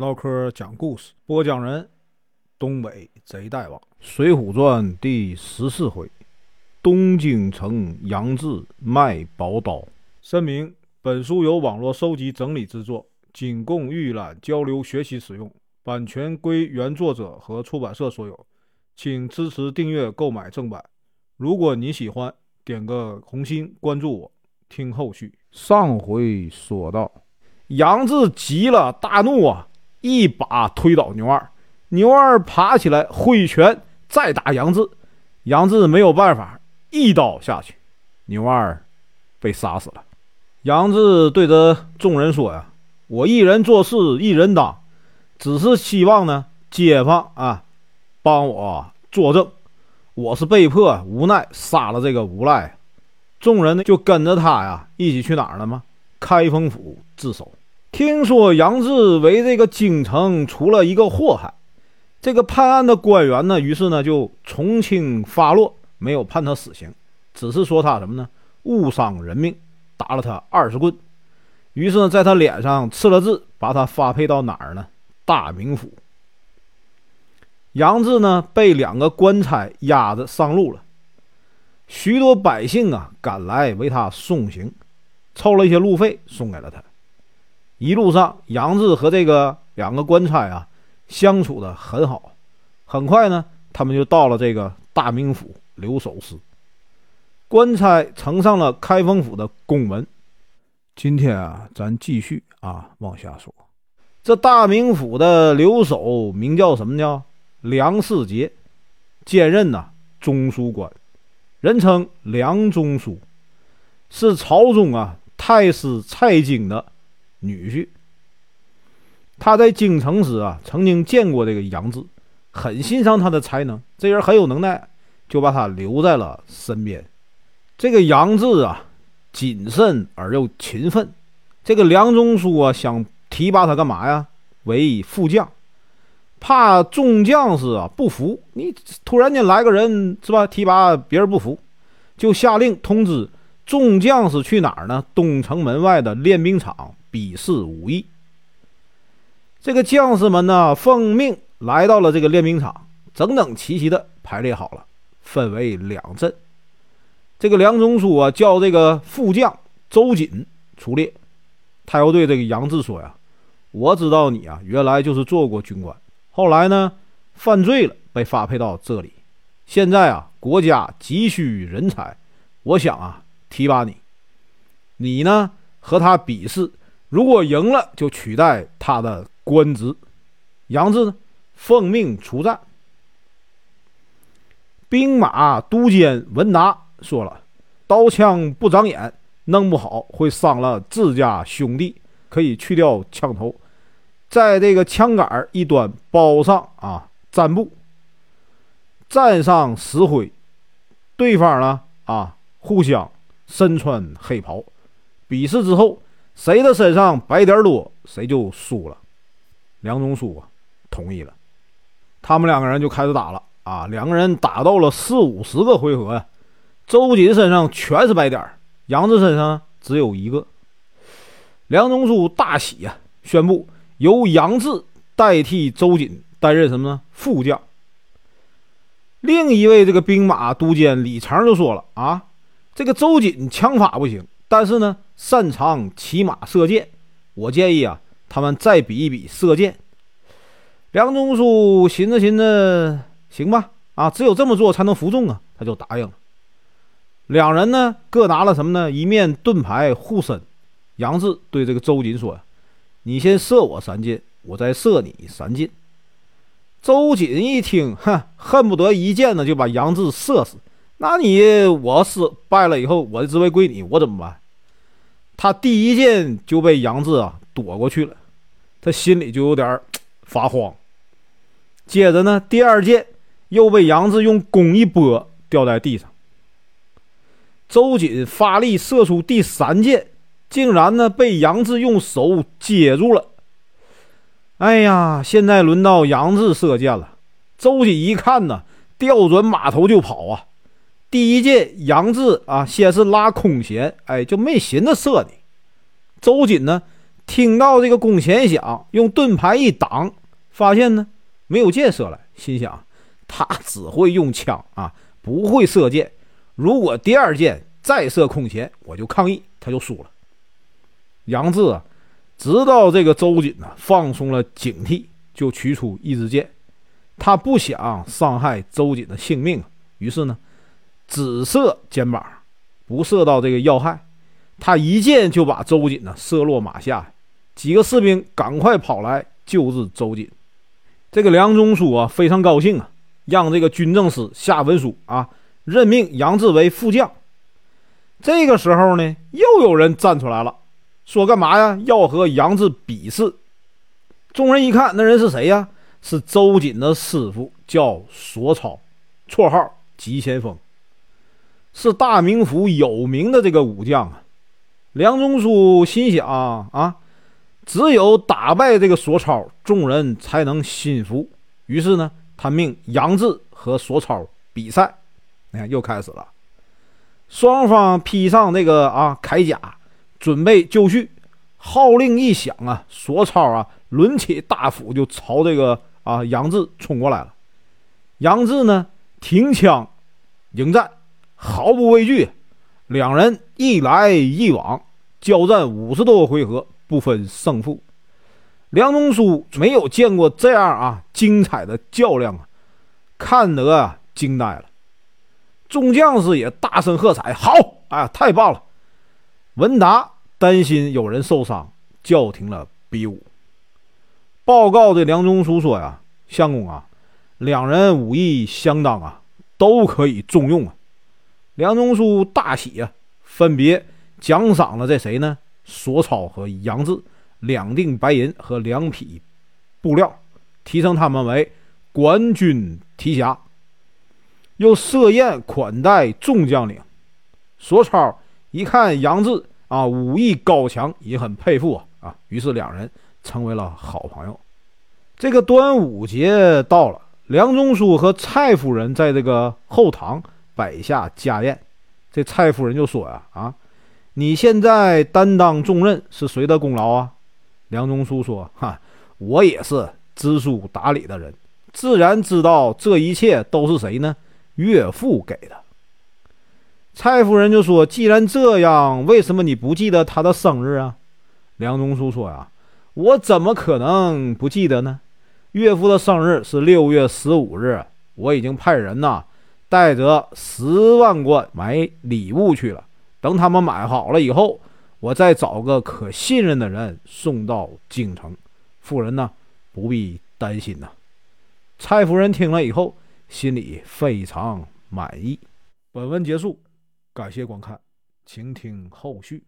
唠嗑讲故事，播讲人：东北贼大王，《水浒传》第十四回：东京城杨志卖宝刀。声明：本书由网络收集整理制作，仅供预览、交流、学习使用，版权归原作者和出版社所有，请支持订阅、购买正版。如果你喜欢，点个红心，关注我，听后续。上回说到，杨志急了，大怒啊！一把推倒牛二，牛二爬起来挥拳再打杨志，杨志没有办法，一刀下去，牛二被杀死了。杨志对着众人说：“呀，我一人做事一人当，只是希望呢，街坊啊帮我作证，我是被迫无奈杀了这个无赖。”众人呢就跟着他呀一起去哪儿了吗？开封府自首。听说杨志为这个京城出了一个祸害，这个判案的官员呢，于是呢就从轻发落，没有判他死刑，只是说他什么呢？误伤人命，打了他二十棍。于是呢，在他脸上刺了字，把他发配到哪儿呢？大名府。杨志呢被两个官差押着上路了，许多百姓啊赶来为他送行，凑了一些路费送给了他。一路上，杨志和这个两个官差啊相处的很好。很快呢，他们就到了这个大名府留守司。官差呈上了开封府的公文。今天啊，咱继续啊往下说。这大名府的留守名叫什么呢梁世杰，兼任呐中书官，人称梁中书，是朝中啊太师蔡京的。女婿，他在京城时啊，曾经见过这个杨志，很欣赏他的才能，这人很有能耐，就把他留在了身边。这个杨志啊，谨慎而又勤奋。这个梁中书啊，想提拔他干嘛呀？为副将，怕众将士啊不服。你突然间来个人是吧？提拔别人不服，就下令通知众将士去哪儿呢？东城门外的练兵场。比试武艺，这个将士们呢，奉命来到了这个练兵场，整整齐齐的排列好了，分为两阵。这个梁中书啊，叫这个副将周瑾出列，他又对这个杨志说呀：“我知道你啊，原来就是做过军官，后来呢，犯罪了，被发配到这里。现在啊，国家急需人才，我想啊，提拔你。你呢，和他比试。”如果赢了，就取代他的官职。杨志呢，奉命出战。兵马都监文达说了：“刀枪不长眼，弄不好会伤了自家兄弟。可以去掉枪头，在这个枪杆一端包上啊战布，沾上石灰。对方呢啊，互相身穿黑袍。比试之后。”谁的身上白点多，谁就输了。梁中书啊，同意了。他们两个人就开始打了啊！两个人打到了四五十个回合呀。周瑾身上全是白点杨志身上只有一个。梁中书大喜呀，宣布由杨志代替周瑾担任什么呢？副将。另一位这个兵马都监李成就说了啊，这个周瑾枪法不行。但是呢，擅长骑马射箭，我建议啊，他们再比一比射箭。梁中书寻思寻思，行吧，啊，只有这么做才能服众啊，他就答应了。两人呢，各拿了什么呢？一面盾牌护身。杨志对这个周瑾说：“你先射我三箭，我再射你三箭。”周瑾一听，哼，恨不得一箭呢就把杨志射死。那你我失败了以后，我的职位归你，我怎么办？他第一箭就被杨志啊躲过去了，他心里就有点发慌。接着呢，第二箭又被杨志用弓一拨，掉在地上。周瑾发力射出第三箭，竟然呢被杨志用手接住了。哎呀，现在轮到杨志射箭了。周瑾一看呢，调转马头就跑啊。第一箭，杨志啊，先是拉空弦，哎，就没寻思射你。周瑾呢，听到这个弓弦响，用盾牌一挡，发现呢没有箭射来，心想他只会用枪啊，不会射箭。如果第二箭再射空弦，我就抗议，他就输了。杨志啊，知道这个周瑾呢放松了警惕，就取出一支箭。他不想伤害周瑾的性命，于是呢，只射肩膀，不射到这个要害。他一箭就把周瑾呢射落马下，几个士兵赶快跑来救治周瑾。这个梁中书啊非常高兴啊，让这个军政司下文书啊，任命杨志为副将。这个时候呢，又有人站出来了，说干嘛呀？要和杨志比试。众人一看，那人是谁呀？是周瑾的师傅，叫索超，绰号急先锋，是大名府有名的这个武将啊。梁中书心想啊，只有打败这个索超，众人才能心服。于是呢，他命杨志和索超比赛。你看，又开始了。双方披上那个啊铠甲，准备就绪。号令一响啊，索超啊抡起大斧就朝这个。啊！杨志冲过来了，杨志呢挺枪迎战，毫不畏惧。两人一来一往，交战五十多个回合，不分胜负。梁中书没有见过这样啊精彩的较量啊，看得啊惊呆了。众将士也大声喝彩：“好！哎呀，太棒了！”文达担心有人受伤，叫停了比武。报告的梁中书说呀：“相公啊，两人武艺相当啊，都可以重用啊。”梁中书大喜呀，分别奖赏了这谁呢？索超和杨志两锭白银和两匹布料，提升他们为官军提辖，又设宴款待众将领。索超一看杨志啊，武艺高强，也很佩服啊啊，于是两人。成为了好朋友。这个端午节到了，梁中书和蔡夫人在这个后堂摆下家宴。这蔡夫人就说呀：“啊，你现在担当重任是谁的功劳啊？”梁中书说：“哈，我也是知书达理的人，自然知道这一切都是谁呢？岳父给的。”蔡夫人就说：“既然这样，为什么你不记得他的生日啊？”梁中书说：“呀。”我怎么可能不记得呢？岳父的生日是六月十五日，我已经派人呐，带着十万贯买礼物去了。等他们买好了以后，我再找个可信任的人送到京城。夫人呢，不必担心呐。蔡夫人听了以后，心里非常满意。本文结束，感谢观看，请听后续。